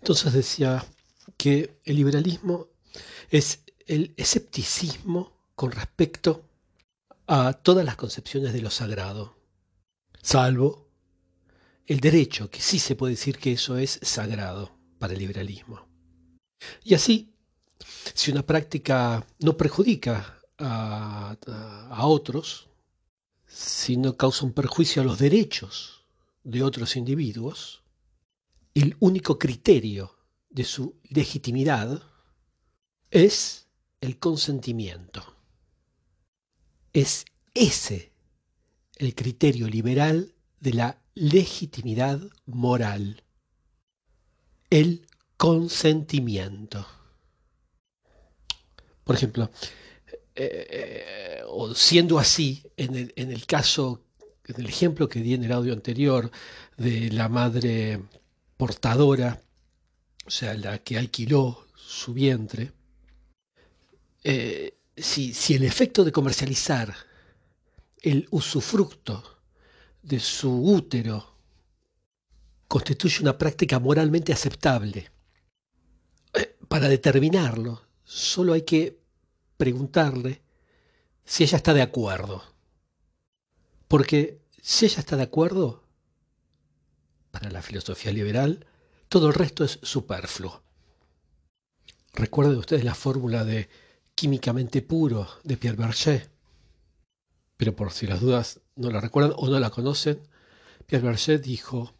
Entonces decía que el liberalismo es el escepticismo con respecto a todas las concepciones de lo sagrado, salvo el derecho, que sí se puede decir que eso es sagrado para el liberalismo. Y así, si una práctica no perjudica a, a, otros, si no causa un perjuicio a los derechos de otros individuos, el único criterio de su legitimidad es el consentimiento. Es ese el criterio liberal de la legitimidad moral. El consentimiento. Por ejemplo, eh, eh, siendo así, en el, en el caso, en el ejemplo que di en el audio anterior de la madre portadora, o sea, la que alquiló su vientre, eh, si, si el efecto de comercializar el usufructo de su útero constituye una práctica moralmente aceptable, eh, para determinarlo, solo hay que preguntarle si ella está de acuerdo. Porque si ella está de acuerdo, para la filosofía liberal, todo el resto es superfluo. Recuerden ustedes la fórmula de químicamente puro de Pierre Berger. Pero por si las dudas no la recuerdan o no la conocen, Pierre Berger dijo,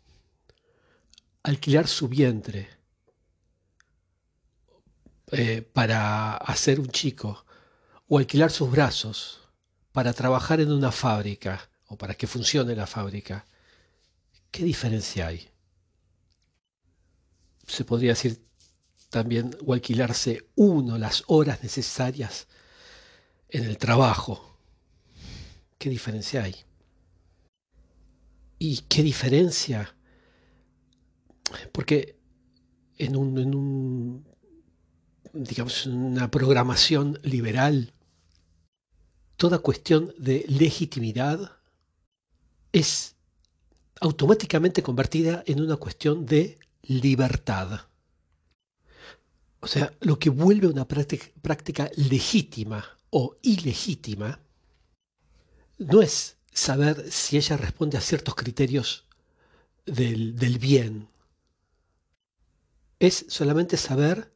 alquilar su vientre eh, para hacer un chico o alquilar sus brazos para trabajar en una fábrica o para que funcione la fábrica, ¿qué diferencia hay? Se podría decir también o alquilarse uno las horas necesarias en el trabajo. ¿Qué diferencia hay? ¿Y qué diferencia? Porque en un, en un digamos, una programación liberal, toda cuestión de legitimidad es automáticamente convertida en una cuestión de libertad. O sea, lo que vuelve una práctica, legítima o ilegítima no es saber si ella responde a ciertos criterios del, del bien. Es solamente saber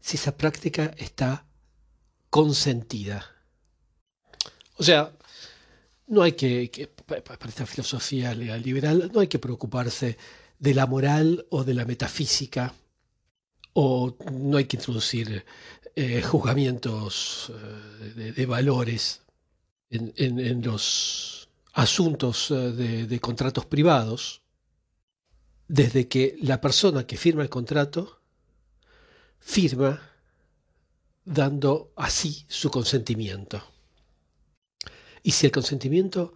si esa práctica está consentida. O sea, no hay que, para esta filosofía liberal, no hay que preocuparse de la moral o de la metafísica, o no hay que introducir eh, juzgamientos eh, de, valores en, los asuntos eh, de, de contratos privados, desde que la persona que firma el contrato firma dando así su consentimiento. Y si el consentimiento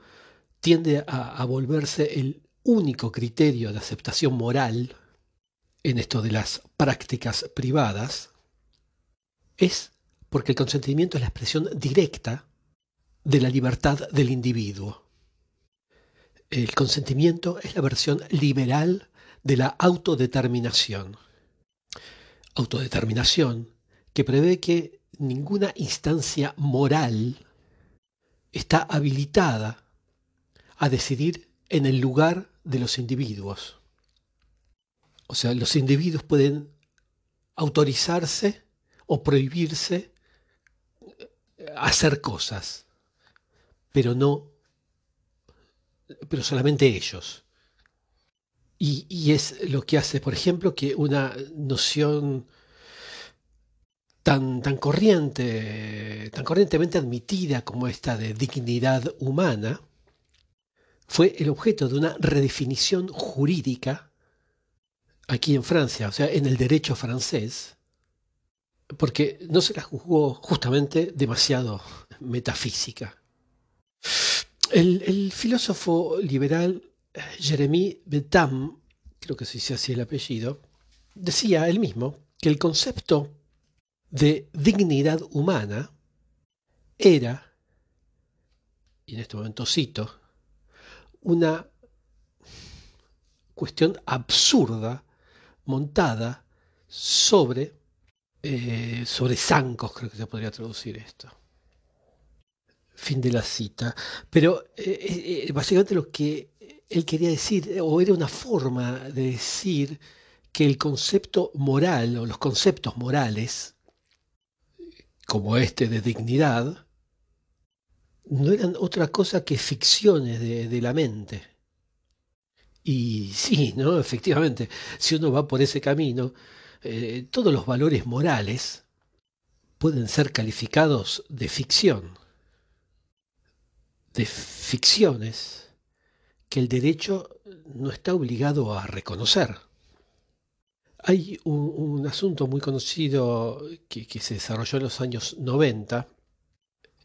tiende a, volverse el único criterio de aceptación moral en esto de las prácticas privadas, es porque el consentimiento es la expresión directa de la libertad del individuo. El consentimiento es la versión liberal de la autodeterminación autodeterminación que prevé que ninguna instancia moral está habilitada a decidir en el lugar de los individuos. O sea, los individuos pueden autorizarse o prohibirse hacer cosas, pero no, pero solamente ellos. Y, es lo que hace, por ejemplo, que una noción tan, tan corriente, tan corrientemente admitida como esta de dignidad humana, fue el objeto de una redefinición jurídica aquí en Francia, o sea, en el derecho francés, porque no se la juzgó justamente demasiado metafísica. El, filósofo liberal Jeremy Bentham, creo que se dice así el apellido, decía él mismo que el concepto de dignidad humana era, y en este momento cito, una cuestión absurda montada sobre, eh, sobre zancos, creo que se podría traducir esto. Fin de la cita. Pero eh, básicamente lo que él quería decir, o era una forma de decir que el concepto moral o los conceptos morales, como este de dignidad, no eran otra cosa que ficciones de, la mente. Y sí, ¿no? Efectivamente, si uno va por ese camino, eh, todos los valores morales pueden ser calificados de ficción, de ficciones que el derecho no está obligado a reconocer. Hay un, asunto muy conocido que, se desarrolló en los años 90,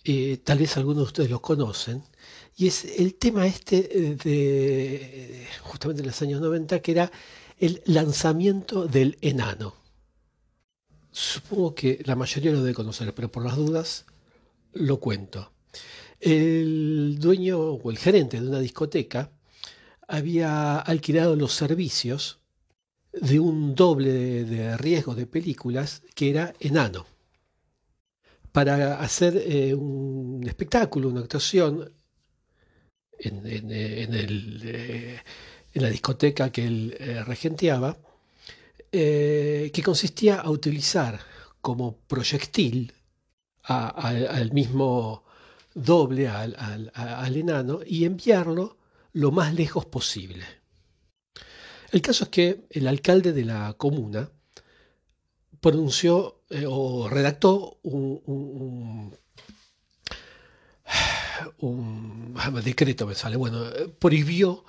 eh, tal vez algunos de ustedes lo conocen, y es el tema este de justamente en los años 90, que era el lanzamiento del enano. Supongo que la mayoría lo debe conocer, pero por las dudas lo cuento. El dueño o el gerente de una discoteca había alquilado los servicios de un doble de, riesgo de películas que era enano para hacer eh, un espectáculo, una actuación en, eh, la discoteca que él eh, regenteaba, que consistía a utilizar como proyectil al mismo doble al, enano y enviarlo lo más lejos posible. El caso es que el alcalde de la comuna pronunció eh, o redactó un, un, ah, decreto, me sale, bueno, prohibió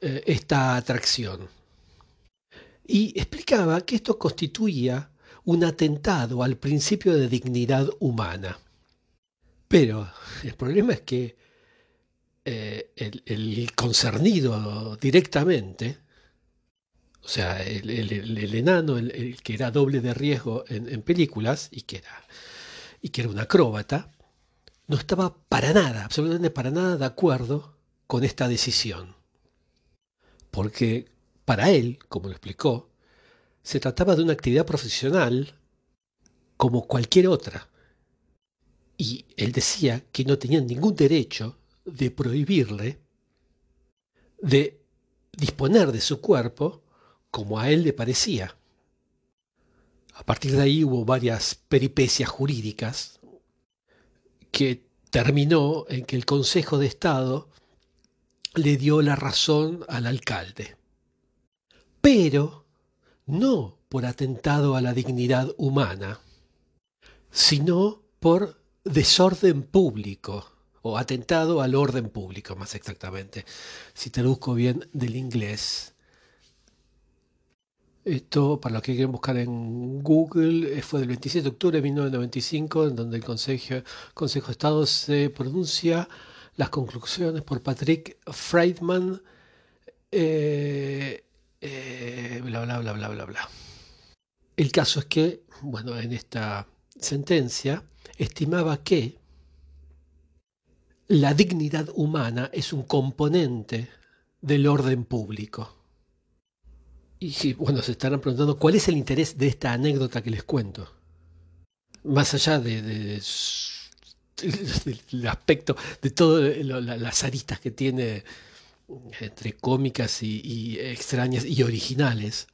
eh, esta atracción. Y explicaba que esto constituía un atentado al principio de dignidad humana. Pero el problema es que eh, el, concernido directamente, o sea, el, enano, el, que era doble de riesgo en, películas y que, era, y que era un acróbata, no estaba para nada, absolutamente para nada de acuerdo con esta decisión. Porque para él, como lo explicó, se trataba de una actividad profesional como cualquier otra. Y él decía que no tenían ningún derecho de prohibirle de disponer de su cuerpo como a él le parecía. A partir de ahí hubo varias peripecias jurídicas que terminó en que el Consejo de Estado le dio la razón al alcalde. Pero no por atentado a la dignidad humana, sino por desorden público o atentado al orden público, más exactamente, si traduzco bien del inglés. Esto, para los que quieren buscar en Google, eh, fue del 27 de octubre de 1995, en donde el Consejo, de Estado se pronuncia las conclusiones por Patrick Friedman, eh, eh, bla, bla, bla, bla, bla, bla. El caso es que, bueno, en esta sentencia, estimaba que la dignidad humana es un componente del orden público. Y bueno, se estarán preguntando cuál es el interés de esta anécdota que les cuento. Más allá de, del aspecto, de todas las aristas que tiene entre cómicas y extrañas y originales.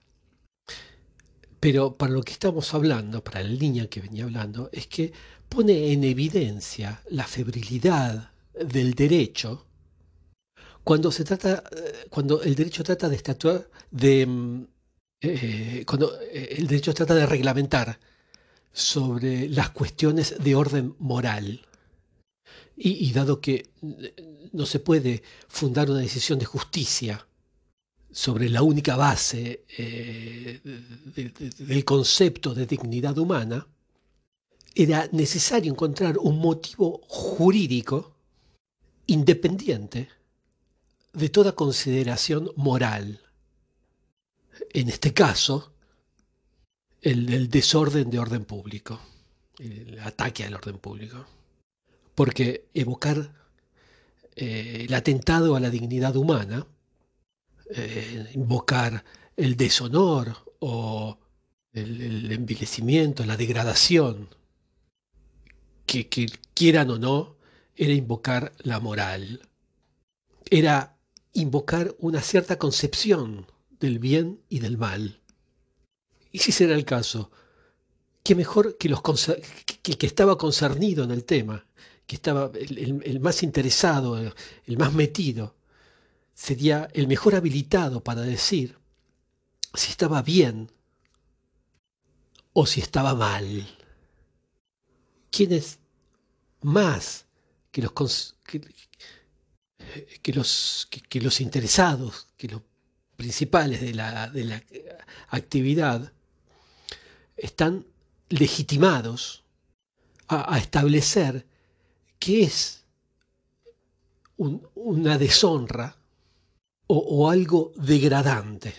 Pero para lo que estamos hablando, para la línea que venía hablando, es que pone en evidencia la febrilidad del derecho cuando se trata, eh, cuando el derecho trata de estatuar, de mm, eh, cuando eh, el derecho trata de reglamentar sobre las cuestiones de orden moral. Y, dado que no se puede fundar una decisión de justicia sobre la única base del concepto de dignidad humana, era necesario encontrar un motivo jurídico independiente de toda consideración moral. En este caso, el, desorden de orden público, el ataque al orden público. Porque evocar eh, el atentado a la dignidad humana, eh, invocar el deshonor o el, envilecimiento, la degradación, que, que quieran o no, era invocar la moral, era invocar una cierta concepción del bien y del mal. Y si será el caso, qué mejor que, los que el que estaba concernido en el tema, que estaba el, más interesado, el, más metido, sería el mejor habilitado para decir si estaba bien o si estaba mal. ¿Quién es más que los, que, los, que, los interesados, que los principales de la, de la actividad, están legitimados a, establecer qué es una deshonra o, algo degradante.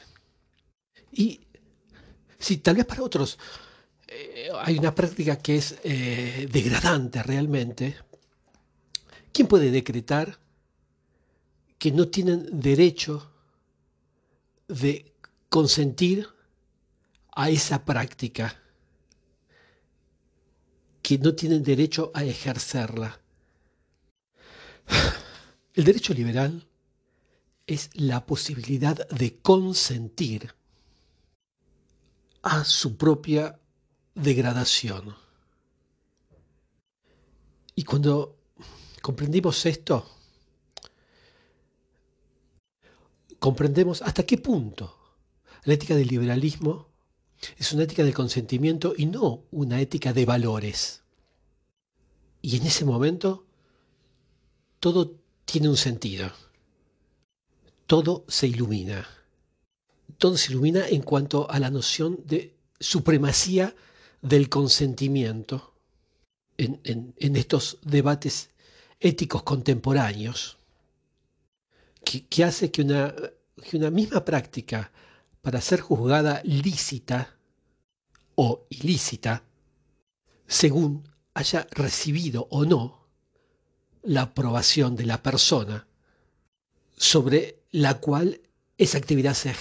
Y si tal vez para otros eh, hay una práctica que es eh, degradante realmente, ¿quién puede decretar que no tienen derecho de consentir a esa práctica? que no tienen derecho a ejercerla. El derecho liberal es la posibilidad de consentir a su propia degradación. Y cuando comprendimos esto, comprendemos hasta qué punto la ética del liberalismo es una ética del consentimiento y no una ética de valores. Y en ese momento todo tiene un sentido. Todo se ilumina. Todo se ilumina en cuanto a la noción de supremacía del consentimiento en, estos debates éticos contemporáneos, que, hace que una, que una misma práctica para ser juzgada lícita o ilícita, según haya recibido o no la aprobación de la persona sobre la cual esa actividad se,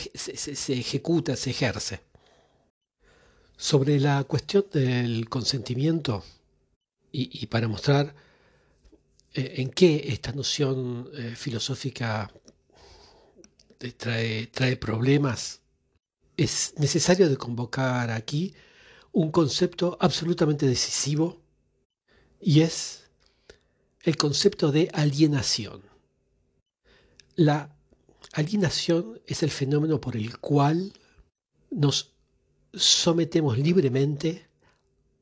ejecuta, se ejerce. Sobre la cuestión del consentimiento, y, para mostrar eh, en qué esta noción eh, filosófica trae, trae problemas, es necesario de convocar aquí un concepto absolutamente decisivo y es el concepto de alienación. La alienación es el fenómeno por el cual nos sometemos libremente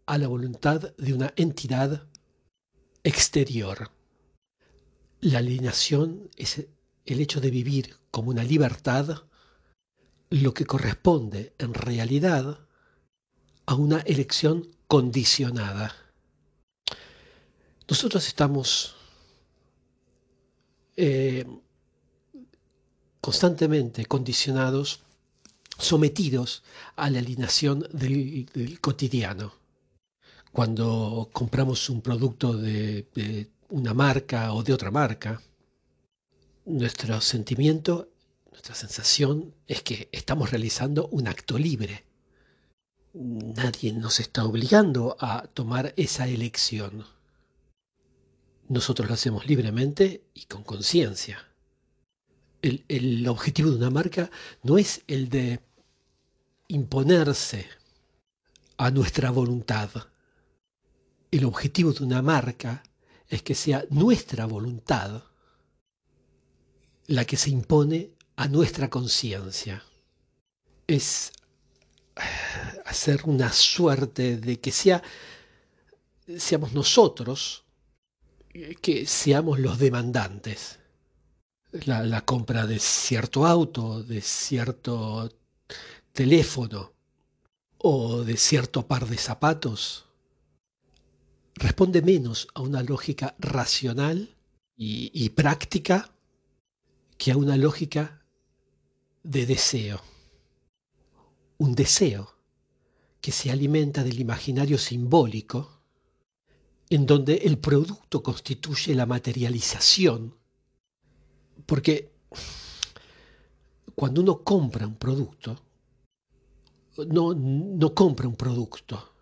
a la voluntad de una entidad exterior. La alienación es el hecho de vivir como una libertad lo que corresponde en realidad a una elección condicionada. Nosotros estamos eh, constantemente condicionados, sometidos a la alineación del, cotidiano. Cuando compramos un producto de una marca o de otra marca, nuestro sentimiento nuestra sensación es que estamos realizando un acto libre. Nadie nos está obligando a tomar esa elección. Nosotros lo hacemos libremente y con conciencia. El, objetivo de una marca no es el de imponerse a nuestra voluntad. El objetivo de una marca es que sea nuestra voluntad la que se impone a nuestra conciencia. Es hacer una suerte de que sea, seamos nosotros que seamos los demandantes. La, compra de cierto auto, de cierto teléfono o de cierto par de zapatos responde menos a una lógica racional y práctica que a una lógica de deseo. Un deseo que se alimenta del imaginario simbólico, en donde el producto constituye la materialización. Porque cuando uno compra un producto, no, no compra un producto,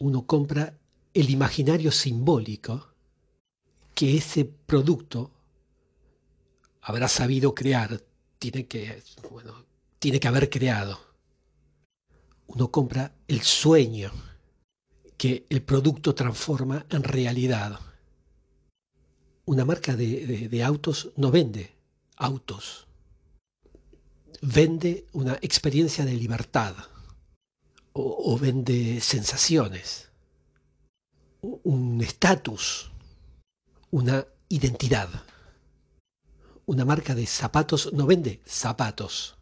uno compra el imaginario simbólico que ese producto habrá sabido crear, tiene que, bueno, tiene que haber creado. Uno compra el sueño que el producto transforma en realidad. Una marca de, autos no vende autos, vende una experiencia de libertad o, vende sensaciones, un estatus, una identidad. Una marca de zapatos no vende zapatos,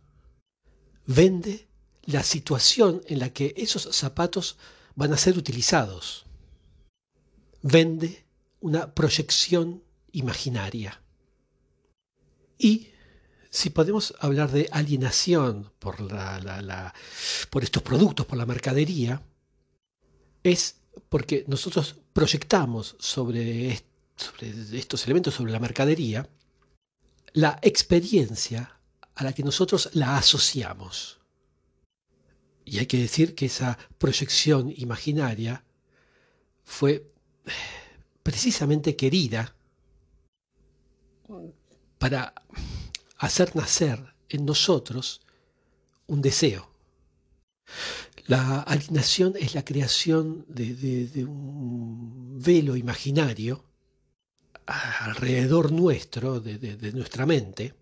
vende la situación en la que esos zapatos van a ser utilizados. Vende una proyección imaginaria. Y si podemos hablar de alienación por, la, por estos productos, por la mercadería, es porque nosotros proyectamos sobre, sobre estos elementos, sobre la mercadería, la experiencia a la que nosotros la asociamos. Y hay que decir que esa proyección imaginaria fue precisamente querida para hacer nacer en nosotros un deseo. La alienación es la creación de, un velo imaginario alrededor nuestro, de nuestra mente,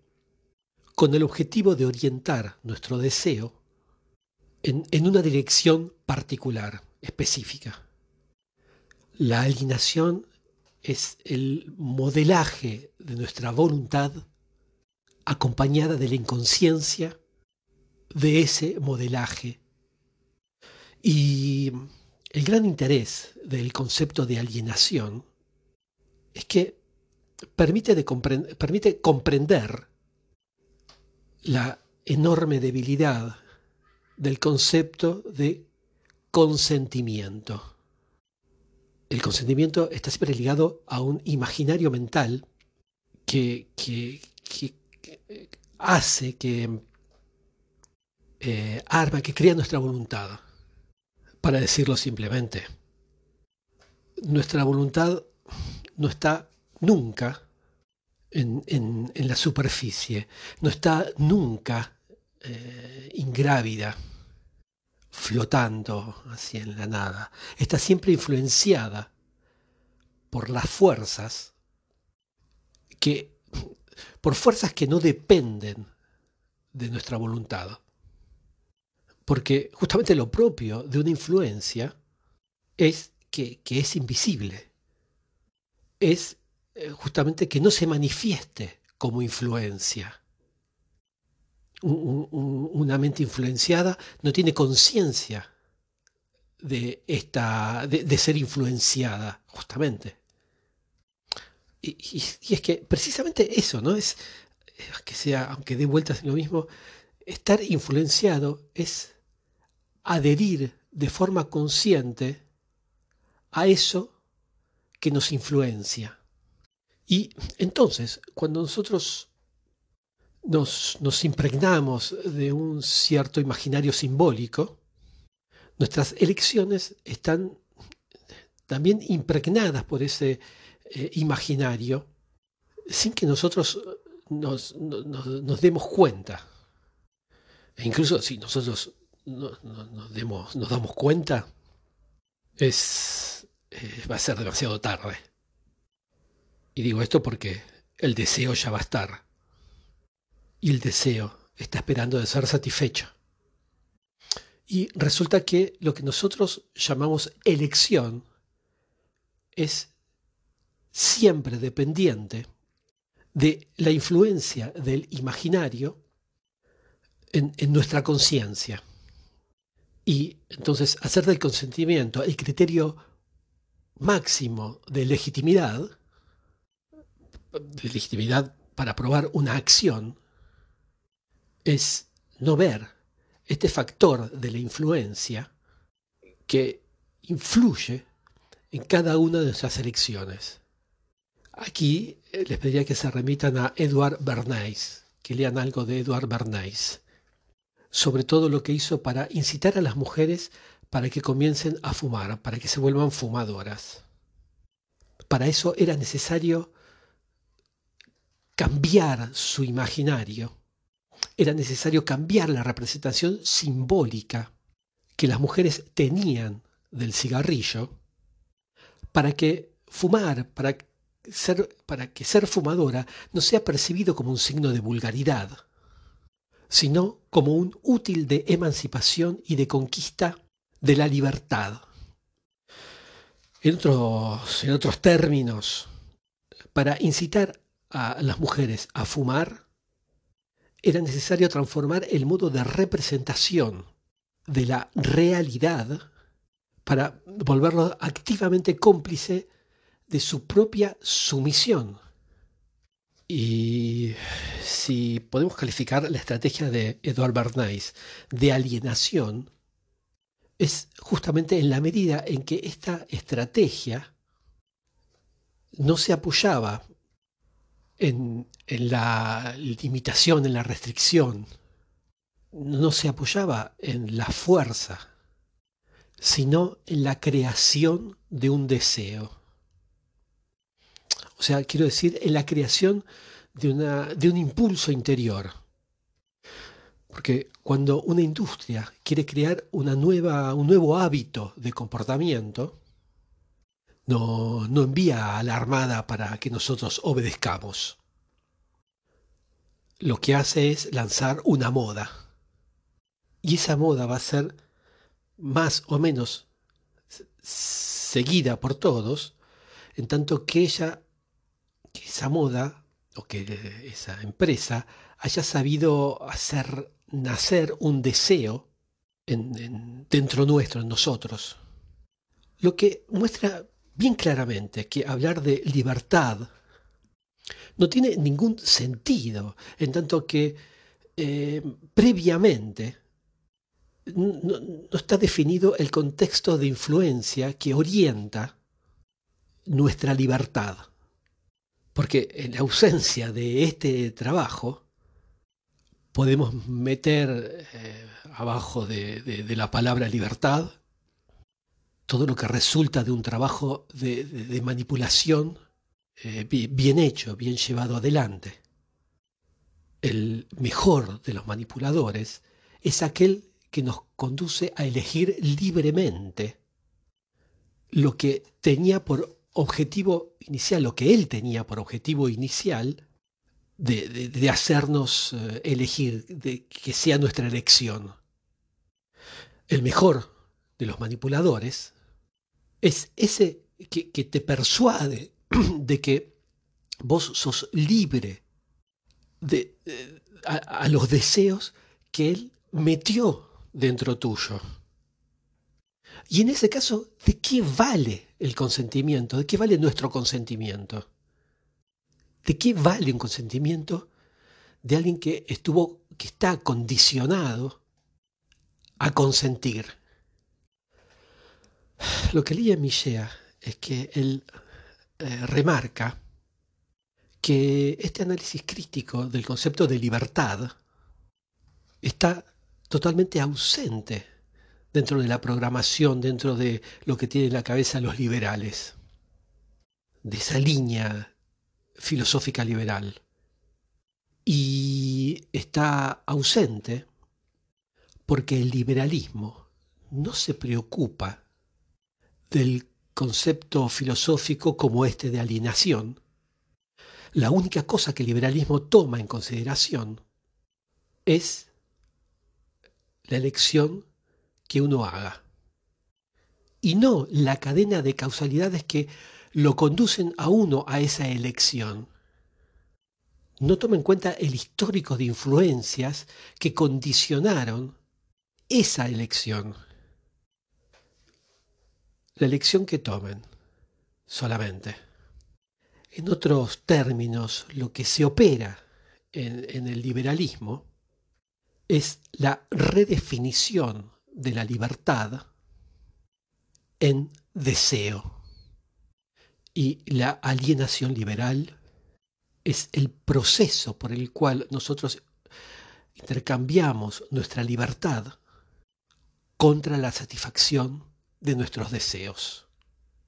con el objetivo de orientar nuestro deseo en, en una dirección particular, específica. La alienación es el modelaje de nuestra voluntad acompañada de la inconsciencia de ese modelaje. Y el gran interés del concepto de alienación es que permite, de permite comprender la enorme debilidad del concepto de consentimiento. El consentimiento está siempre ligado a un imaginario mental que, que, hace, que eh, arma, que crea nuestra voluntad. Para decirlo simplemente, nuestra voluntad no está nunca en, la superficie, no está nunca eh, ingrávida, flotando así en la nada. Está siempre influenciada por las fuerzas que por fuerzas que no dependen de nuestra voluntad. Porque justamente lo propio de una influencia es que, es invisible. Es eh, justamente que no se manifieste como influencia. una mente influenciada no tiene conciencia de, esta, de ser influenciada, justamente. Y, es que precisamente eso, ¿no? Es que sea, aunque dé vueltas en lo mismo, estar influenciado es adherir de forma consciente a eso que nos influencia. Y entonces, cuando nosotros nos, nos, impregnamos de un cierto imaginario simbólico, nuestras elecciones están también impregnadas por ese eh, imaginario sin que nosotros nos, demos cuenta. E incluso si nosotros nos, nos damos cuenta, es, eh, va a ser demasiado tarde. Y digo esto porque el deseo ya va a estar. Y el deseo está esperando de ser satisfecho. Y resulta que lo que nosotros llamamos elección es siempre dependiente de la influencia del imaginario en, nuestra conciencia. Y entonces hacer del consentimiento el criterio máximo de legitimidad, de legitimidad para probar una acción, es no ver este factor de la influencia que influye en cada una de nuestras elecciones. Aquí eh, les pediría que se remitan a Edward Bernays, que lean algo de Edward Bernays. sobre todo lo que hizo para incitar a las mujeres para que comiencen a fumar, para que se vuelvan fumadoras. Para eso era necesario cambiar su imaginario, era necesario cambiar la representación simbólica que las mujeres tenían del cigarrillo para que fumar, para ser, para que ser fumadora no sea percibido como un signo de vulgaridad, sino como un útil de emancipación y de conquista de la libertad. En otros, en otros términos, para incitar a las mujeres a fumar, era necesario transformar el modo de representación de la realidad para volverlo activamente cómplice de su propia sumisión. Y si podemos calificar la estrategia de Edward Bernays de alienación, es justamente en la medida en que esta estrategia no se apoyaba en, en la limitación, en la restricción, no se apoyaba en la fuerza, sino en la creación de un deseo. O sea, quiero decir, en la creación de, una, de un impulso interior. Porque cuando una industria quiere crear una nueva, un nuevo hábito de comportamiento, no, no envía a la Armada para que nosotros obedezcamos. Lo que hace es lanzar una moda. Y esa moda va a ser más o menos seguida por todos, en tanto que ella que esa moda o que esa empresa haya sabido hacer nacer un deseo dentro nuestro, en nosotros. Lo que muestra bien claramente que hablar de libertad no tiene ningún sentido, en tanto que eh, previamente no, está definido el contexto de influencia que orienta nuestra libertad. Porque en ausencia de este trabajo, podemos meter eh, abajo de, la palabra libertad todo lo que resulta de un trabajo de, manipulación eh, bien hecho, bien llevado adelante. El mejor de los manipuladores es aquel que nos conduce a elegir libremente lo que tenía por objetivo inicial, lo que él tenía por objetivo inicial, de, hacernos eh, elegir, de que sea nuestra elección. El mejor de los manipuladores es ese que, te persuade de que vos sos libre de, eh, a los deseos que él metió dentro tuyo. Y en ese caso, ¿de qué vale el consentimiento? ¿De qué vale nuestro consentimiento? ¿De qué vale un consentimiento de alguien que estuvo, que está condicionado a consentir? Lo que leía Michea es que él eh, remarca que este análisis crítico del concepto de libertad está totalmente ausente dentro de la programación, dentro de lo que tienen en la cabeza los liberales, de esa línea filosófica liberal. Y está ausente porque el liberalismo no se preocupa del concepto filosófico como este de alienación. La única cosa que el liberalismo toma en consideración es la elección que uno haga. Y no la cadena de causalidades que lo conducen a uno a esa elección. No toma en cuenta el histórico de influencias que condicionaron esa elección. La elección que tomen solamente. En otros términos, lo que se opera en, en el liberalismo es la redefinición de la libertad en deseo y la alienación liberal es el proceso por el cual nosotros intercambiamos nuestra libertad contra la satisfacción de nuestros deseos.